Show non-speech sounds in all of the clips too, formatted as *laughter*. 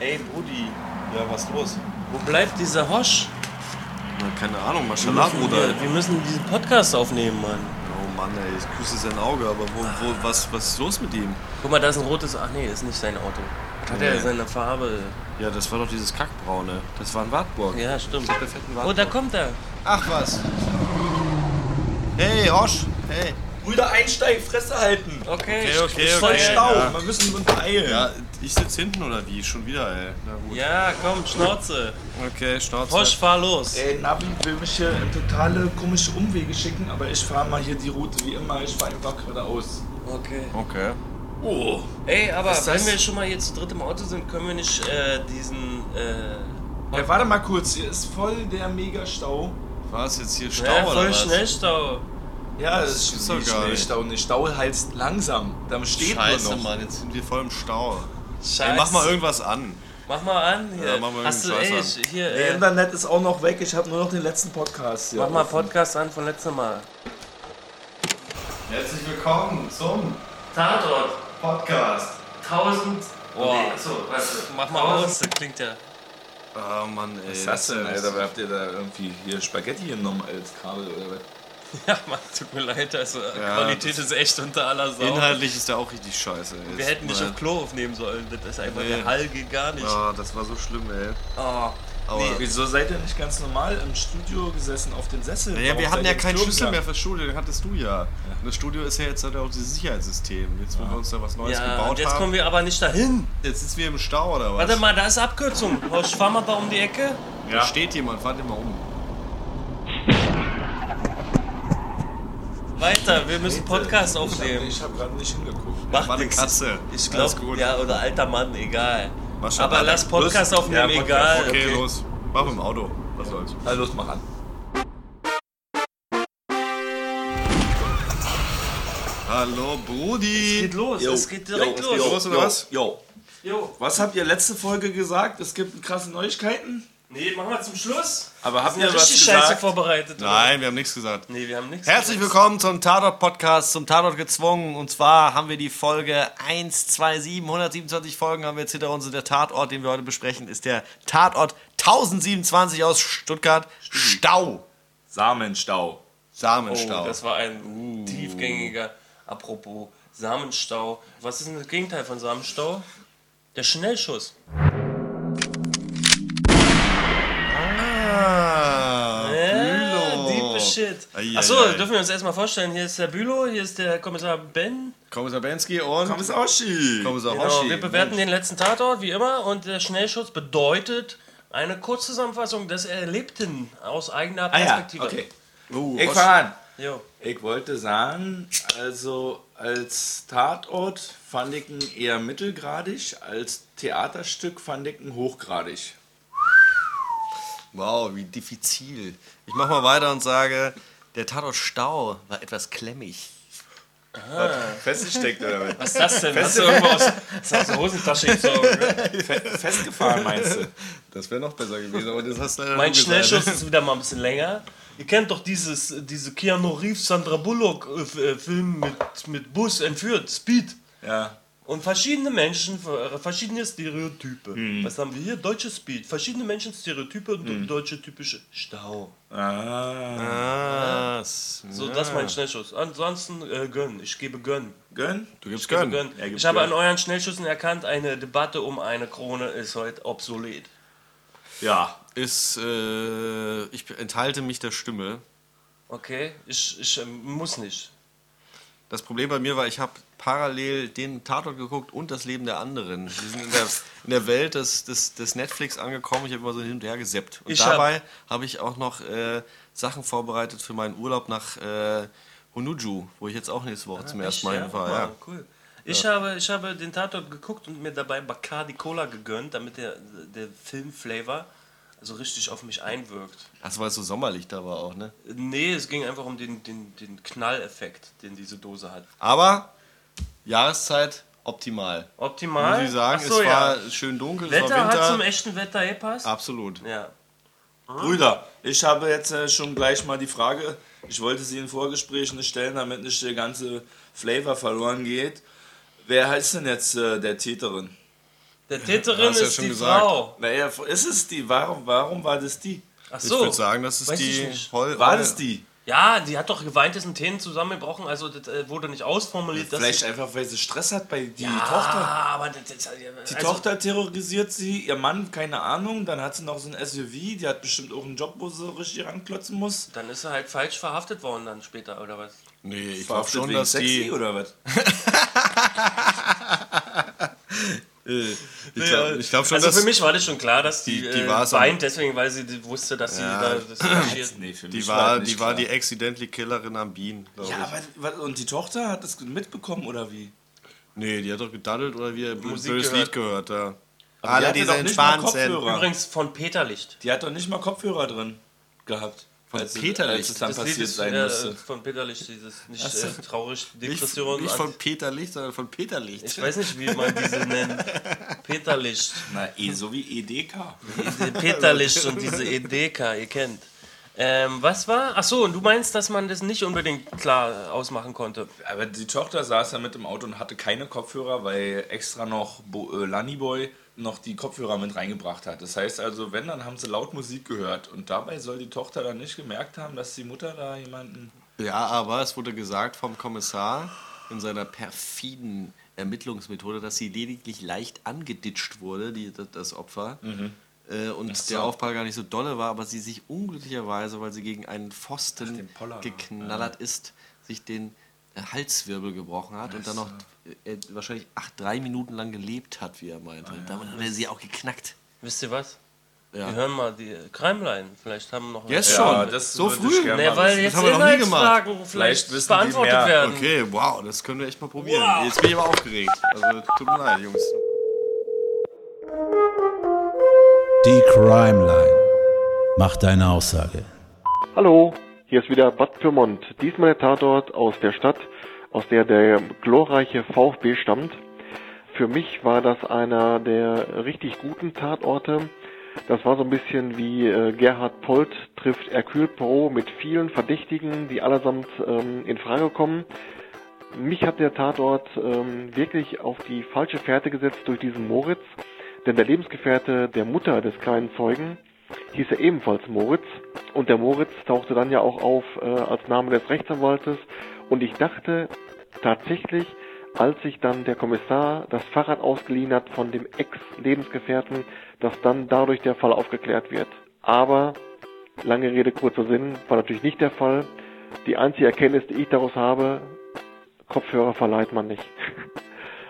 Ey, Brudi, Ja, was los? wo bleibt dieser Hosch? Na, keine Ahnung, Maschallah, Bruder. wir, wir müssen diesen Podcast aufnehmen, Mann. Oh Mann, ey, ich küsse sein Auge, aber wo, wo, was, was ist los mit ihm? Guck mal, da ist ein rotes. Ach nee, ist nicht sein Auto. Hat Nee. er seine Farbe? Ja, das war doch dieses Kackbraune. Das war in Wartburg. Ja, stimmt. Der fetten Oh, da kommt er. Ach was. Hey, Hosch. Hey. Brüder einsteigen, Fresse halten. Okay, Okay, okay, ist Voll okay. Stau. ja. Wir müssen uns beeilen. Ja, ich sitz hinten oder wie? Schon wieder, ey. Na gut. Ja, komm, Schnauze. Okay, Schnauze. Hosch, fahr los. Ey, Navi will mich hier in totale komische Umwege schicken, aber ich fahre mal hier die Route wie immer. Ich fahre einfach geradeaus. Okay. Okay. Oh. Ey, aber Was wenn das? wir schon mal jetzt zu dritt im Auto sind, können wir nicht äh, diesen. Äh, Ja, warte mal kurz. Hier ist voll der Mega-Stau. War es jetzt hier Stau ja, oder voll was? Schnellstau. Ja, Das das ist nicht geil. Schnellstau. Nicht Stau heißt langsam. Da steht Scheiße, nur noch. Mann, jetzt sind wir voll im Stau. Scheiße. Ey, mach mal irgendwas an. Mach mal an hier. Ja, mach mal Hast du, ey, ich- hier, Der äh, Internet ist auch noch weg. Ich habe nur noch den letzten Podcast hier. mach mal. Podcast an von letztem Mal. Herzlich willkommen zum Tatort. Podcast. 1000. Boah. Nee, achso, warte. Mach mal aus, das klingt ja. Oh Mann, ey. Was ist das denn, Alter? Habt ihr da irgendwie hier Spaghetti genommen als Kabel oder was? *laughs* Ja, Mann, tut mir leid, also Ja, Qualität ist echt unter aller Sau. Inhaltlich ist der auch richtig scheiße. Ey. Wir hätten nicht auf Klo aufnehmen sollen, das ist einfach, Nee. der Hall geht gar nicht. Ah, das war so schlimm, ey. Oh. Aber Nee. Wieso seid ihr nicht ganz normal im Studio gesessen auf den Sessel? Naja, Warum wir hatten ja keinen Schlüssel mehr gegangen? fürs Studio, den hattest du ja. Und das Studio ist ja jetzt halt auch dieses Sicherheitssystem. Jetzt, wo wir uns da was Neues Ja, gebaut und jetzt haben. kommen wir aber nicht dahin. jetzt sitzen wir im Stau oder was? Warte mal, da ist Abkürzung. Horst, fahr mal da um die Ecke. Da steht jemand, fahrt den mal um. Weiter, wir müssen Podcast aufnehmen. Ich habe gerade nicht hingeguckt. Macht war eine nix. Katze. Ich Alles glaube, gut. ja, oder alter Mann, egal. Aber lass Podcast Los. aufnehmen, Ja, egal. Okay, Okay. los. Mach im Auto. Was soll's. Na los, mach an. Hallo, Brudi. Geht los, es geht direkt los. jo, Los, oder was? Jo. Jo. Was habt ihr letzte Folge gesagt? Es gibt krasse Neuigkeiten. Nee, machen wir zum Schluss. Aber habt Wir was richtig scheiße gesagt? vorbereitet. oder? Nein, wir haben nichts gesagt. Nee, wir haben nichts. Herzlich gesagt. willkommen zum Tatort-Podcast, zum Tatort gezwungen. Und zwar haben wir die Folge 127, 127 Folgen haben wir jetzt hinter uns. Und der Tatort, den wir heute besprechen, ist der Tatort 1027 aus Stuttgart. Stau. Samenstau. Samenstau. Oh, das war ein tiefgängiger. Apropos Samenstau. Was ist denn das Gegenteil von Samenstau? Der Schnellschuss. ah, Ja, Bülow. deep shit. Achso, dürfen wir uns erstmal vorstellen. Hier ist der Bülow, hier ist der Kommissar Ben. Kommissar Bensky und Kommissar Oschi. Kommissar Genau, Hoshi. wir bewerten den letzten Tatort wie immer und der Schnellschuss bedeutet eine Kurzzusammenfassung des Erlebten aus eigener Ah ja, Perspektive. okay. Oh, Ich Hoshi. fang an. Jo. Ich wollte sagen, also als Tatort fand ich ihn eher mittelgradig, als Theaterstück fand ich ihn hochgradig. Wow, wie diffizil. Ich mach mal weiter und sage, der Tatort Stau war etwas klemmig. Festgesteckt oder was? Was ist das denn? Hast du irgendwo aus, aus der Hosentasche gezogen? Fe festgefahren meinst du? Das wäre noch besser gewesen, aber das hast du leider Mein. Schnellschuss ist wieder mal ein bisschen länger. Ihr kennt doch dieses, diese Keanu Reeves, Sandra Bullock äh, äh, Film mit, mit Bus entführt, Speed. Ja. Und verschiedene Menschen, äh, verschiedene Stereotype. Hm. Was haben wir hier? Deutsche Speed. Verschiedene Menschen, Stereotype und Hm. deutsche typische Stau. Ah. Ah, So, das ist mein Schnellschuss. Ansonsten äh, gönn. Ich gebe gönn. Gönn? Du gibst Ich Gönn. gönn. Ich habe Gönn. an euren Schnellschüssen erkannt, eine Debatte um eine Krone ist heute obsolet. Ja. Ist, äh, ich enthalte mich der Stimme. Okay? Ich, ich ähm, muss nicht. Das Problem bei mir war, ich habe parallel den Tatort geguckt und das Leben der anderen. Wir sind in der, in der Welt des, des, des Netflix angekommen. Ich habe immer so hin und her geseppt. Und Ich hab- dabei habe ich auch noch äh, Sachen vorbereitet für meinen Urlaub nach äh, Honuju, wo ich jetzt auch nächste Woche zum ersten Mal ja, hinfahre. wow, Ja. cool. Ich, habe, ich habe den Tatort geguckt und mir dabei Bacardi Cola gegönnt, damit der, der Filmflavor so richtig auf mich einwirkt. Ach, weil es so sommerlich da war auch, ne? Nee, es ging einfach um den, den, den Knalleffekt, den diese Dose hat. Aber Jahreszeit optimal. Optimal. Muss ich sagen, so, es war ja. schön dunkel, es Wetter war hat zum Winter. echten Wetter gepasst. Absolut. Ja. Brüder, ich habe jetzt äh, schon gleich mal die Frage, ich wollte sie in Vorgesprächen stellen, damit nicht der ganze Flavor verloren geht. Wer heißt denn jetzt äh, der Täterin? Der Täterin ja ist schon die gesagt. Frau. Naja, ist es die? Warum, warum war das die? Ach Ich so. würde sagen, das ist Weiß ich die. Hol War das die? Ja, die hat doch geweint, ist ein Tränen zusammengebrochen, also das äh, wurde nicht ausformuliert. dass Vielleicht sie, einfach, weil sie Stress hat bei die ja, Tochter. aber das, das, Die also, Tochter terrorisiert sie, ihr Mann, keine Ahnung. Dann hat sie noch so ein SUV, die hat bestimmt auch einen Job, wo sie richtig ranklotzen muss. Dann ist sie halt falsch verhaftet worden dann später, oder was? Nee, ich glaube schon, dass sexy die. oder was? *laughs* *laughs* *laughs* Ich glaube glaub schon, Also dass für mich war das schon klar, dass die, Die- die äh, weint, deswegen, weil sie die wusste, dass sie Ja. da das *laughs* engagiert. Nee, die war, das die war die accidentally Killerin am glaube Ja, ich. aber und die Tochter hat das mitbekommen oder wie? Nee, die hat doch gedaddelt oder wie ein gehört. Lied gehört, ja. die Alle, hatte die doch sind. Kopfhörer. Übrigens von Peter Licht. Die hat doch nicht mal Kopfhörer drin gehabt. Von als, Peter als Licht? es dann Das Lied passiert ist sein äh, musste. von Peter Licht, dieses nicht so. äh, traurig, Nicht, Depression. nicht an- von Peter Licht, sondern von Peter Licht. ich weiß nicht, wie man diese nennt. *laughs* Peter Licht. Na, eh, so wie EDK. Diese Peter Licht und diese EDK, ihr kennt. Ähm, was war? Ach so, und du meinst, dass man das nicht unbedingt klar ausmachen konnte? Aber die Tochter saß ja mit im Auto und hatte keine Kopfhörer, weil extra noch Bo äh, Lannyboy noch die Kopfhörer mit reingebracht hat. Das heißt also, wenn, dann haben sie laut Musik gehört. Und dabei soll die Tochter dann nicht gemerkt haben, dass die Mutter da jemanden... Ja, aber es wurde gesagt vom Kommissar in seiner perfiden Ermittlungsmethode, dass sie lediglich leicht angeditscht wurde, die, das, Opfer. Äh, und so. der Aufprall gar nicht so dolle war, aber sie sich unglücklicherweise, weil sie gegen einen Pfosten Poller, geknallert ist, sich den Halswirbel gebrochen hat und dann noch äh, äh, wahrscheinlich acht, drei Minuten lang gelebt hat, wie er meinte. Damit hat er sie auch geknackt. Wisst ihr was? Ja. Wir hören mal die Crimeline. Vielleicht haben noch Jetzt Ja, schon? das so früh? Nee, weil jetzt haben wir noch nie Inhaltsfragen vielleicht, Vielleicht beantwortet mehr. werden. Okay, wow, das können wir echt mal probieren. Wow. Jetzt bin ich aber aufgeregt. Also tut mir leid, Jungs. Die Crimeline. Mach deine Aussage. Hallo, hier ist wieder Bad Pyrmont. Diesmal der Tatort aus der Stadt, aus der der glorreiche VfB stammt. Für mich war das einer der richtig guten Tatorte. Das war so ein bisschen wie äh, Gerhard Polt trifft Hercule Poirot mit vielen Verdächtigen, die allesamt ähm, in Frage kommen. Mich hat der Tatort ähm, wirklich auf die falsche Fährte gesetzt durch diesen Moritz, denn der Lebensgefährte der Mutter des kleinen Zeugen hieß er ebenfalls Moritz und der Moritz tauchte dann ja auch auf äh, als Name des Rechtsanwaltes und ich dachte tatsächlich, als sich dann der Kommissar das Fahrrad ausgeliehen hat von dem Ex-Lebensgefährten, dass dann dadurch der Fall aufgeklärt wird. Aber lange Rede, kurzer Sinn, war natürlich nicht der Fall. Die einzige Erkenntnis, die ich daraus habe, Kopfhörer verleiht man nicht. *laughs*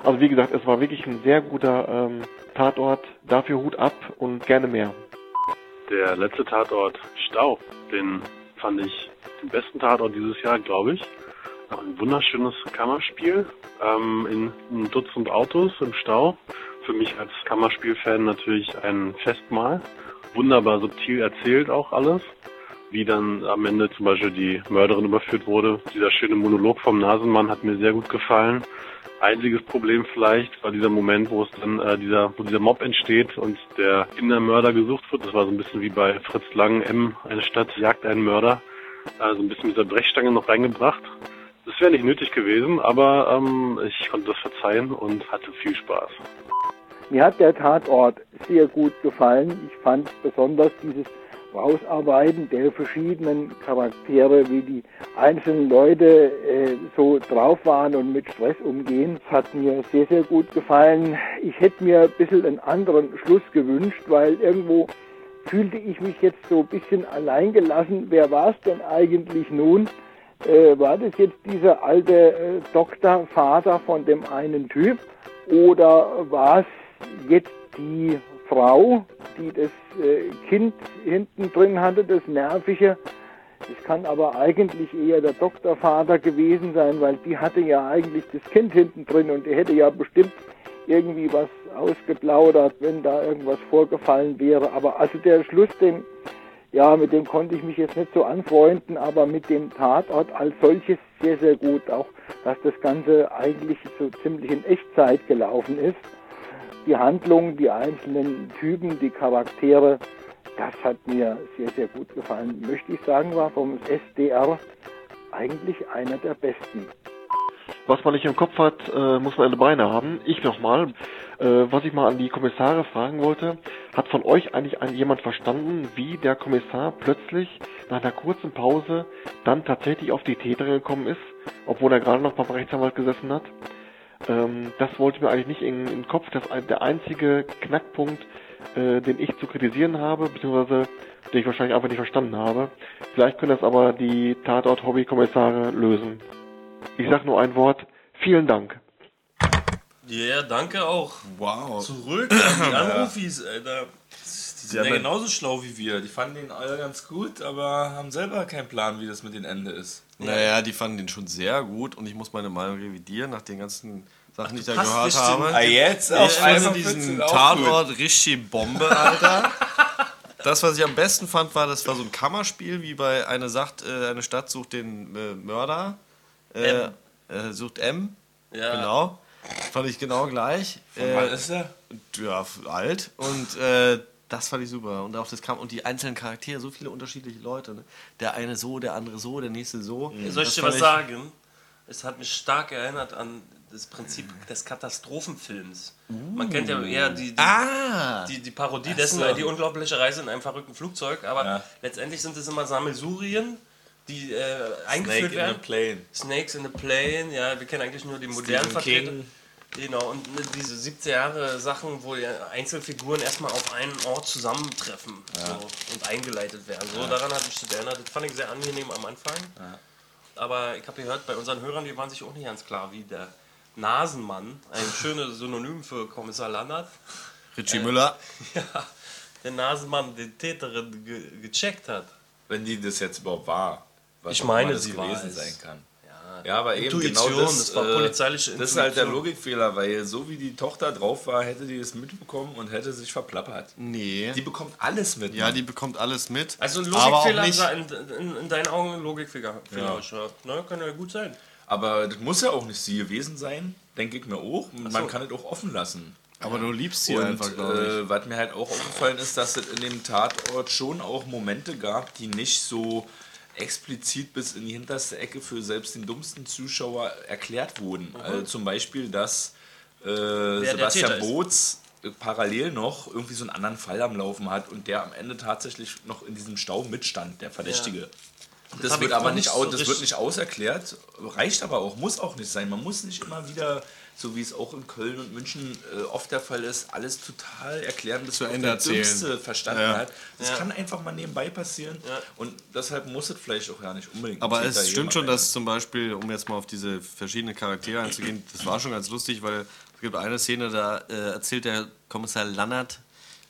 Also wie gesagt, es war wirklich ein sehr guter ähm, Tatort. Dafür Hut ab und gerne mehr. Der letzte Tatort Stau, den fand ich den besten Tatort dieses Jahr, glaube ich. Ein wunderschönes Kammerspiel ähm, in einem Dutzend Autos im Stau. Für mich als Kammerspielfan natürlich ein Festmahl. Wunderbar subtil erzählt auch alles. Wie dann am Ende zum Beispiel die Mörderin überführt wurde. Dieser schöne Monolog vom Nasenmann hat mir sehr gut gefallen. Einziges Problem vielleicht war dieser Moment, wo es dann äh, dieser, wo dieser Mob entsteht und der Kindermörder gesucht wird. Das war so ein bisschen wie bei Fritz Lang M, eine Stadt jagt einen Mörder. Äh, so ein bisschen mit dieser Brechstange noch reingebracht. Das wäre nicht nötig gewesen, aber ähm, ich konnte das verzeihen und hatte viel Spaß. Mir hat der Tatort sehr gut gefallen. Ich fand besonders dieses Rausarbeiten der verschiedenen Charaktere, wie die einzelnen Leute äh, so drauf waren und mit Stress umgehen, hat mir sehr, sehr gut gefallen. Ich hätte mir ein bisschen einen anderen Schluss gewünscht, weil irgendwo fühlte ich mich jetzt so ein bisschen alleingelassen. Wer war es denn eigentlich nun? Äh, war das jetzt dieser alte äh, Doktorvater von dem einen Typ oder war es jetzt die Frau, die das äh, Kind hinten drin hatte, das Nervige? Es kann aber eigentlich eher der Doktorvater gewesen sein, weil die hatte ja eigentlich das Kind hinten drin und die hätte ja bestimmt irgendwie was ausgeplaudert, wenn da irgendwas vorgefallen wäre. Aber also der Schluss, den, ja, mit dem konnte ich mich jetzt nicht so anfreunden, aber mit dem Tatort als solches sehr, sehr gut. Auch, dass das Ganze eigentlich so ziemlich in Echtzeit gelaufen ist. Die Handlung, die einzelnen Typen, die Charaktere, das hat mir sehr, sehr gut gefallen. Möchte ich sagen, war vom SDR eigentlich einer der besten. Was man nicht im Kopf hat, äh, muss man in den Beine haben. Ich nochmal. Äh, was ich mal an die Kommissare fragen wollte, hat von euch eigentlich jemand verstanden, wie der Kommissar plötzlich nach einer kurzen Pause dann tatsächlich auf die Täterin gekommen ist, obwohl er gerade noch beim Rechtsanwalt gesessen hat? Ähm, das wollte mir eigentlich nicht in, in den Kopf. Das der einzige Knackpunkt, äh, den ich zu kritisieren habe, beziehungsweise den ich wahrscheinlich einfach nicht verstanden habe. Vielleicht können das aber die Tatort-Hobby-Kommissare lösen. Ich sag nur ein Wort. Vielen Dank. Ja, danke auch. Wow. Zurück an die Anrufis, Alter. Die sind ja haben- genauso schlau wie wir. Die fanden den alle ganz gut, aber haben selber keinen Plan, wie das mit dem Ende ist. Naja, die fanden den schon sehr gut und ich muss meine Meinung revidieren nach den ganzen Sachen, die ich da gehört habe. Ah, jetzt? Ich finde findest diesen. Tatort richtig Bombe, Alter. Das, was ich am besten fand, war, das war so ein Kammerspiel, wie bei eine, sagt, äh, eine Stadt sucht den äh, Mörder. Äh, M. äh, sucht M. Ja. Genau. Fand ich genau gleich. Von wann Äh, ist er? ja, alt. Und äh, das fand ich super. Und auch das kam und die einzelnen Charaktere, so viele unterschiedliche Leute. Ne? Der eine so, der andere so, der nächste so. Soll ich Das dir was sagen? Es hat mich stark erinnert an das Prinzip des Katastrophenfilms. Man kennt ja eher die, die, Ah! die, die Parodie dessen, so. die unglaubliche Reise in einem verrückten Flugzeug, aber Ja. letztendlich sind es immer Sammelsurien, die äh, Snake eingeführt in werden. the Plane. Snakes in the Plane, ja, wir kennen eigentlich nur die modernen Vertreter. King. Genau, und ne, diese 70er Jahre Sachen, wo ja Einzelfiguren erstmal auf einen Ort zusammentreffen so, und eingeleitet werden. So, daran hat mich das erinnert. Das fand ich sehr angenehm am Anfang. Aber ich habe gehört, bei unseren Hörern, die waren sich auch nicht ganz klar, wie der Nasenmann, ein *laughs* schönes Synonym für Kommissar Landert, Richie Müller. *laughs* ja, der Nasenmann die Täterin ge gecheckt hat. Wenn die das jetzt überhaupt war. Was Ich meine, sie war gewesen es. sein kann. Ja, aber eben Intuition, genau das, das war äh, polizeiliche Das ist halt der Intuition. Logikfehler, weil so wie die Tochter drauf war, hätte die es mitbekommen und hätte sich verplappert. Nee. Die bekommt alles mit. ja, Mann. die bekommt alles mit. Also ein Logikfehler in, in, in deinen Augen ein Logikfehler. Ja. Ne, kann ja gut sein. Aber das muss ja auch nicht sie gewesen sein, denke ich mir auch. Und so. Man kann es auch offen lassen. Aber du liebst sie Und einfach, glaube ich. äh, was mir halt auch aufgefallen ist, dass es in dem Tatort schon auch Momente gab, die nicht so explizit bis in die hinterste Ecke für selbst den dummsten Zuschauer erklärt wurden. Also zum Beispiel, dass äh, Sebastian. Boots äh, parallel noch irgendwie so einen anderen Fall am Laufen hat und der am Ende tatsächlich noch in diesem Stau mitstand, der Verdächtige. Das, hab wird aber nicht, so das wird nicht auserklärt, reicht aber auch, muss auch nicht sein. Man muss nicht immer wieder, so wie es auch in Köln und München äh, oft der Fall ist, alles total erklären, bis Ende der. Dümmste verstanden Ja. hat. Das Ja. kann einfach mal nebenbei passieren Ja. und deshalb muss es vielleicht auch ja nicht unbedingt. Aber es stimmt schon, dass zum Beispiel, um jetzt mal auf diese verschiedenen Charaktere einzugehen, das war schon ganz lustig, weil es gibt eine Szene, da äh, erzählt der Kommissar Lannert,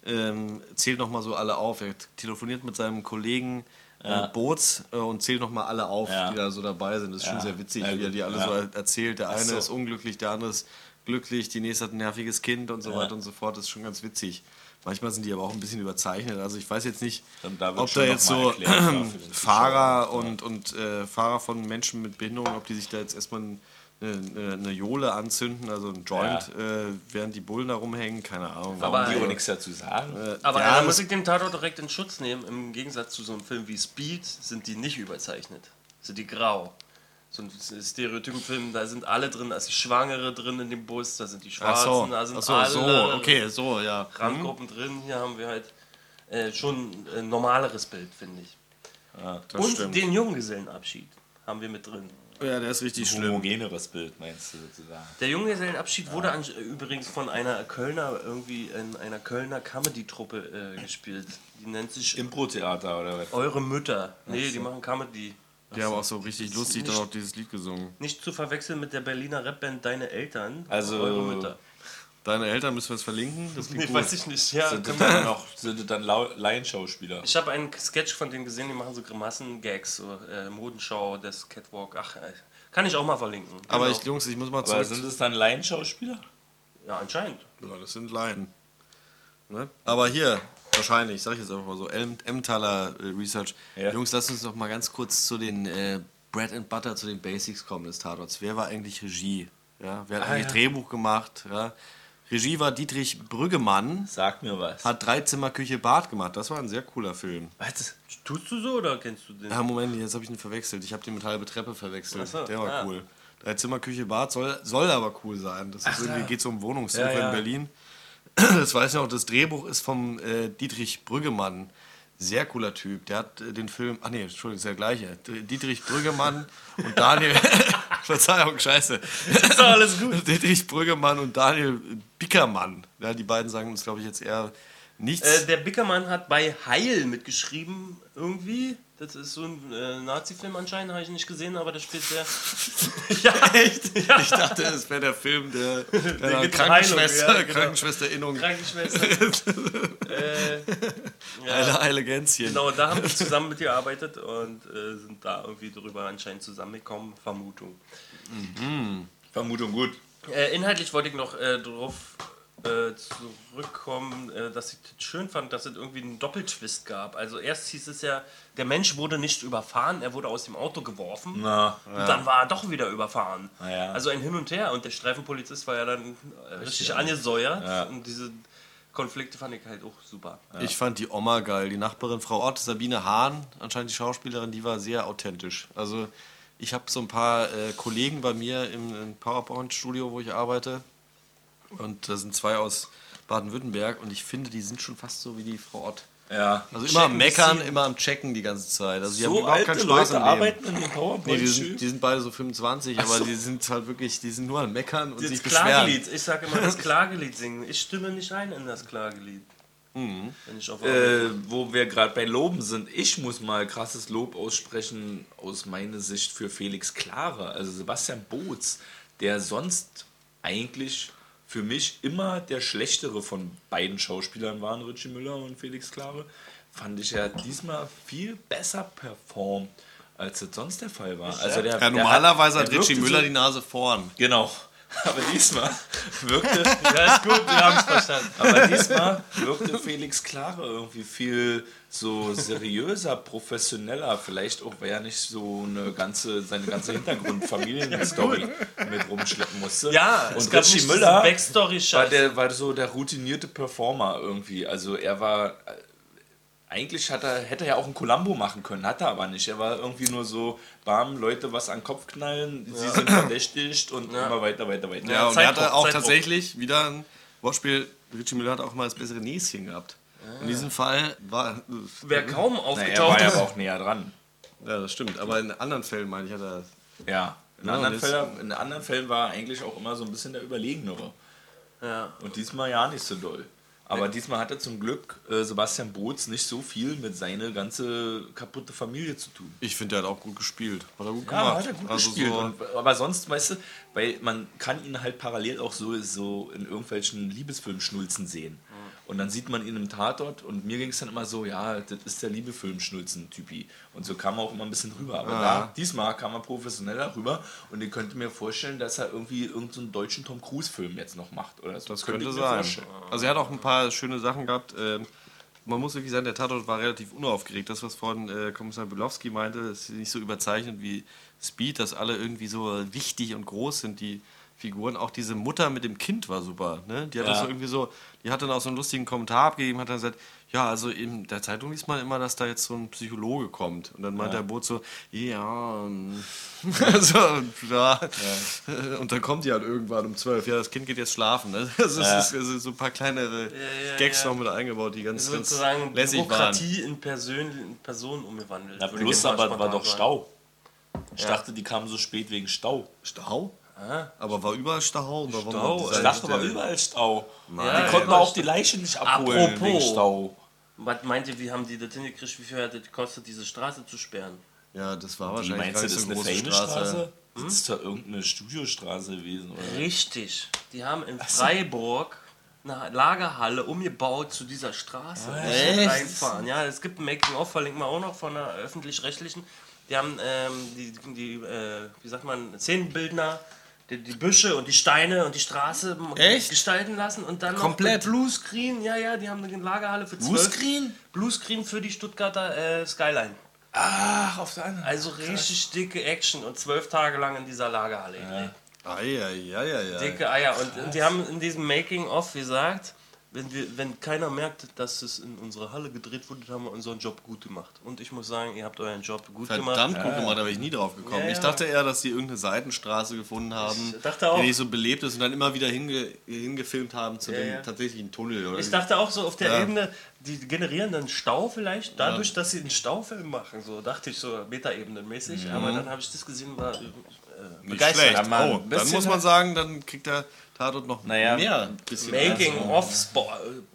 ähm, zählt nochmal so alle auf. Er telefoniert mit seinem Kollegen äh, Boots äh, und zählt nochmal alle auf, Ja. die da so dabei sind. Das ist Ja. schon sehr witzig, Ja, wie er die alle Ja. so er- erzählt. Der eine so. ist unglücklich, der andere ist glücklich, die nächste hat ein nerviges Kind und so weiter und so fort. Das ist schon ganz witzig. Manchmal sind die aber auch ein bisschen überzeichnet. Also ich weiß jetzt nicht, da ob da jetzt so erklärt, ja. *clears throat* Fahrer und, und äh, Fahrer von Menschen mit Behinderung, ob die sich da jetzt erstmal eine, eine, eine Jole anzünden, also ein Joint, äh, während die Bullen da rumhängen, keine Ahnung. Warum Aber- die auch nichts dazu sagen? Aber Ja, da muss ich den Tatort direkt in Schutz nehmen. Im Gegensatz zu so einem Film wie Speed sind die nicht überzeichnet. Sind die grau. So ein Stereotypenfilm, da sind alle drin, da ist die Schwangere drin in dem Bus, da sind die Ach Schwarzen, so, da sind Ach so, alle so, okay, so, ja. Randgruppen drin. Hier haben wir halt äh, schon ein normaleres Bild, finde ich. Das Und stimmt. den Junggesellenabschied haben wir mit drin. Ja, der ist richtig schlimm. homogeneres Bild, meinst du sozusagen? Der Junggesellenabschied wurde an, übrigens von einer Kölner, irgendwie in einer Kölner Comedy-Truppe äh, gespielt. Die nennt sich Impro-Theater oder was? Eure Mütter. Nee, die machen Comedy. Die haben auch so richtig lustig nicht- dann auch dieses Lied gesungen. Nicht zu verwechseln mit der Berliner Rapband Deine Eltern. Also- Eure Mütter. Deine Eltern müssen wir es verlinken. Das *laughs* Nee, gut. weiß ich nicht. Ja, Sind das dann noch sind das dann Laienschauspieler? ich habe einen Sketch von denen gesehen, die machen so Grimassen-Gags, so äh, Modenschau, das Catwalk. Ach, äh, kann ich auch mal verlinken. Aber Genau. ich, Jungs, ich muss mal Aber zurück. sind es dann Laienschauspieler? Ja, anscheinend. Ja, das sind Laien. Ne? Aber hier, wahrscheinlich, sag ich jetzt einfach mal so, Emmentaler äh, Research. Ja. Jungs, lasst uns doch mal ganz kurz zu den äh, Bread and Butter, zu den Basics kommen des Tatorts. Wer war eigentlich Regie? Ja, wer hat Ah, eigentlich ja. Drehbuch gemacht? Ja? Regie war Dietrich Brüggemann, Sag mir was. hat Dreizimmerküche Bad gemacht. Das war ein sehr cooler Film. was? Tust du so oder kennst du den? Ja, Moment, jetzt habe ich ihn verwechselt. Ich habe den mit halbe Treppe verwechselt. Ach so, Der war ah. cool. Drei Zimmer, Küche, Bad soll, soll aber cool sein. Das ist irgendwie, geht so um Wohnungshilfe Ja, ja. in Berlin. *clears throat* Das weiß ich noch, das Drehbuch ist vom äh, Dietrich Brüggemann. Sehr cooler Typ. Der hat äh, den Film, ach nee, Entschuldigung, ist der gleiche. Dietrich Brüggemann und Daniel, *laughs* Verzeihung, scheiße. Ist doch alles gut. *laughs* Dietrich Brüggemann und Daniel Bickermann. Ja, die beiden sagen uns, glaube ich, jetzt eher nichts. Äh, der Bickermann hat bei Heil mitgeschrieben, irgendwie. Das ist so ein äh, Nazi-Film anscheinend, habe ich nicht gesehen, aber da spielt der. *laughs* ja, echt? Ja. ich dachte, es wäre der Film der, *laughs* der, um Krankenschwester, Heilung, ja, genau. Krankenschwesterinnung. Krankenschwester. *laughs* äh, ja, Heile, heile Gänschen. genau, da haben wir zusammen mitgearbeitet und äh, sind da irgendwie drüber anscheinend zusammengekommen. Vermutung. Vermutung gut. Äh, inhaltlich wollte ich noch äh, darauf äh, zurückkommen, äh, dass ich das schön fand, dass es irgendwie einen Doppeltwist gab. Also erst hieß es ja, der Mensch wurde nicht überfahren, er wurde aus dem Auto geworfen. Na, Und dann war er doch wieder überfahren. Na ja. Also ein Hin und Her. Und der Streifenpolizist war ja dann äh, richtig angesäuert. Ja. Und diese Konflikte fand ich halt auch super. Ich fand die Oma geil. Die Nachbarin Frau Ott, Sabine Hahn, anscheinend die Schauspielerin, die war sehr authentisch. Also ich habe so ein paar äh, Kollegen bei mir im, im PowerPoint-Studio, wo ich arbeite. Und da sind zwei aus Baden-Württemberg und ich finde, die sind schon fast so wie die Frau Ott. ja. Also immer am Checken, Meckern, immer am Checken die ganze Zeit. Also die so haben überhaupt alte keinen Spaß Leute arbeiten in dem powerpoint Nee, die sind, die sind beide so 25, aber die sind halt wirklich, die sind nur am Meckern und Das sich beschweren. Klagelied. Ich sage immer das *laughs* Klagelied singen. Ich stimme nicht ein in das Klagelied. Mhm. Wenn ich auf äh, wo wir gerade bei Loben sind, ich muss mal krasses Lob aussprechen aus meiner Sicht für Felix Klare, also Sebastian Boots, der sonst eigentlich für mich immer der schlechtere von beiden Schauspielern waren, Richie Müller und Felix Klare, fand ich ja diesmal viel besser performt, als das sonst der Fall war. Also der, Ja, der normalerweise hat, der Richie wirkte Müller so, die Nase vorn. Genau. Aber diesmal wirkte ja, ist gut, wir haben es verstanden. Aber diesmal wirkte Felix Klare irgendwie viel so seriöser, professioneller. Vielleicht auch, weil er nicht so eine ganze, seine ganze Hintergrund-Familienstory mit rumschleppen musste. Ja, und Richie Müller war, der, war so der routinierte Performer irgendwie. Also er war. Eigentlich hat er, hätte er ja auch ein Columbo machen können, hat er aber nicht. Er war irgendwie nur so, bam, Leute was an den Kopf knallen, sie sind verdächtigt und immer weiter, weiter, weiter. Ja, und er Zeitdruck, hatte auch Zeitdruck. tatsächlich wieder ein Wortspiel. Richie Müller hat auch mal das bessere Näschen gehabt. In diesem Fall war. Wer kaum Na, er aufgetaucht war ja aber auch näher dran. Ja, das stimmt. Aber in anderen Fällen, meine ich, hat er. Ja. In, Ja, anderen Fällen, in anderen Fällen war er eigentlich auch immer so ein bisschen der Überlegenere. Ja. Und diesmal ja nicht so doll. Aber diesmal hatte zum Glück äh, Sebastian Boots nicht so viel mit seiner ganze kaputte Familie zu tun. Ich finde, er hat auch gut gespielt. Hat er gut Ja, gemacht. hat er gut also gespielt. So, Und, aber sonst, weißt du, weil man kann ihn halt parallel auch so, so in irgendwelchen Liebesfilmschnulzen sehen. Und dann sieht man ihn im Tatort und mir ging es dann immer so, ja, das ist der Liebefilmschnulzen-Typi. Und so kam er auch immer ein bisschen rüber. Aber da, diesmal kam er professioneller rüber und ich könnte mir vorstellen, dass er irgendwie irgendeinen so deutschen Tom Cruise-Film jetzt noch macht. Oder so. das Könnte könnte sein. vorstellen. Also er hat auch ein paar schöne Sachen gehabt. Ähm, man muss wirklich sagen, der Tatort war relativ unaufgeregt. Das, was vorhin äh, Kommissar Belowski meinte, ist nicht so überzeichnet wie Speed, dass alle irgendwie so wichtig und groß sind, die Figuren. Auch diese Mutter mit dem Kind war super. Ne? Die hat Ja. das so irgendwie so, die hat dann auch so einen lustigen Kommentar abgegeben, hat dann gesagt, ja, also in der Zeitung liest man immer, dass da jetzt so ein Psychologe kommt. Und dann meint der Boot so, ja, ähm, *laughs* so, ja. Und dann kommt die halt irgendwann um zwölf. Ja, das Kind geht jetzt schlafen. Ne? Das ist, das ist so ein paar kleinere ja, Gags ja. noch mit eingebaut, die ganz, ganz sozusagen lässig waren. Bürokratie in Person, in Person umgewandelt. Würde plus aber war doch. Stau. Ich dachte, die kamen so spät wegen Stau. Stau? Aber war überall Stau? Und warum Stau, Ich dachte, war überall Stau. Ja, die konnten auch die Leiche nicht abholen Apropos. wegen Stau. Was meint ihr, wie haben die das hingekriegt? Wie viel hat das gekostet, diese Straße zu sperren? Ja, das war Wie wahrscheinlich meinst du, das ist eine große Straße. Fame-Straße? Das ist doch irgendeine Studiostraße gewesen, oder? Richtig. Die haben in Freiburg eine Lagerhalle umgebaut zu dieser Straße. Echt? Reinfahren. Ja, es gibt ein Making-of, verlinken wir auch noch von der öffentlich-rechtlichen. Die haben ähm, die, die äh, wie sagt man, Szenenbildner, die, die Büsche und die Steine und die Straße Echt? gestalten lassen und dann Komplett? noch Bluescreen. Ja, ja, die haben eine Lagerhalle für zwölf. Bluescreen? Bluescreen für die Stuttgarter äh, Skyline. Ach, auf der anderen Also richtig dicke Action und zwölf Tage lang in dieser Lagerhalle gedreht. Eieieiei. Dicke Eier. Und, und die haben in diesem Making-of gesagt, wenn, wir, wenn keiner merkt, dass es in unserer Halle gedreht wurde, dann haben wir unseren Job gut gemacht. Und ich muss sagen, ihr habt euren Job gut Verdammt gemacht. gut gemacht, da wäre ich nie drauf gekommen. Ja, ja. Ich dachte eher, dass die irgendeine Seitenstraße gefunden haben, die nicht so belebt ist und dann immer wieder hinge hingefilmt haben zu Ja, dem ja. tatsächlichen Tunnel. Oder Ich dachte auch so auf der Ja. Ebene, die generieren einen Stau vielleicht, dadurch, dass sie einen Staufilm machen. So dachte ich so metaebenenmäßig. Aber dann habe ich das gesehen, war äh, nicht begeistert. schlecht. Ja, man, oh, dann muss man halt- sagen, dann kriegt der Tatort noch Naja, mehr. ein Bisschen Making of äh,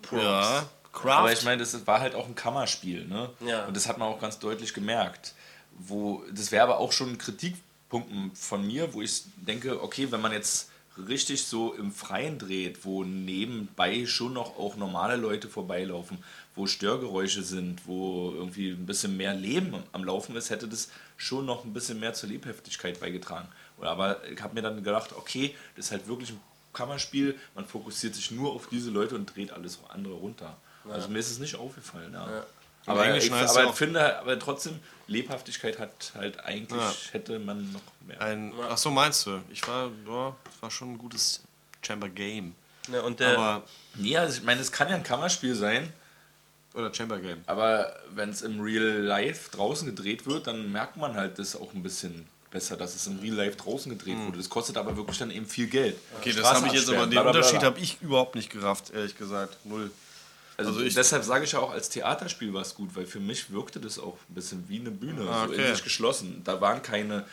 Props. Ja, Craft. Aber ich meine, das war halt auch ein Kammerspiel, ne? Ja. Und das hat man auch ganz deutlich gemerkt. Wo, das wäre aber auch schon ein Kritikpunkt von mir, wo ich denke, okay, wenn man jetzt richtig so im Freien dreht, wo nebenbei schon noch auch normale Leute vorbeilaufen, wo Störgeräusche sind, wo irgendwie ein bisschen mehr Leben am Laufen ist, hätte das schon noch ein bisschen mehr zur Lebhaftigkeit beigetragen. Aber ich habe mir dann gedacht, okay, das ist halt wirklich ein Kammerspiel, man fokussiert sich nur auf diese Leute und dreht alles andere runter. Also mir ist es nicht aufgefallen. Ja. Aber, Englischen ich, aber ja ich finde, aber trotzdem, Lebhaftigkeit hat halt eigentlich, Ja. hätte man noch mehr. Ein, ach so, meinst du? Ich war, ja, es war schon ein gutes Chamber Game. Ja, und der, Aber, ja, also ich meine, es kann ja ein Kammerspiel sein, oder Chamber Game. aber wenn es im Real Life draußen gedreht wird, dann merkt man halt das auch ein bisschen besser, dass es im Real Life draußen gedreht wurde. Das kostet aber wirklich dann eben viel Geld. Hm. Okay, das Straßen habe ich jetzt aber, den Unterschied habe ich überhaupt nicht gerafft, ehrlich gesagt. Null. Also, Also ich- deshalb sage ich ja auch, als Theaterspiel war es gut, weil für mich wirkte das auch ein bisschen wie eine Bühne, Ah, so in okay. sich geschlossen. Da waren keine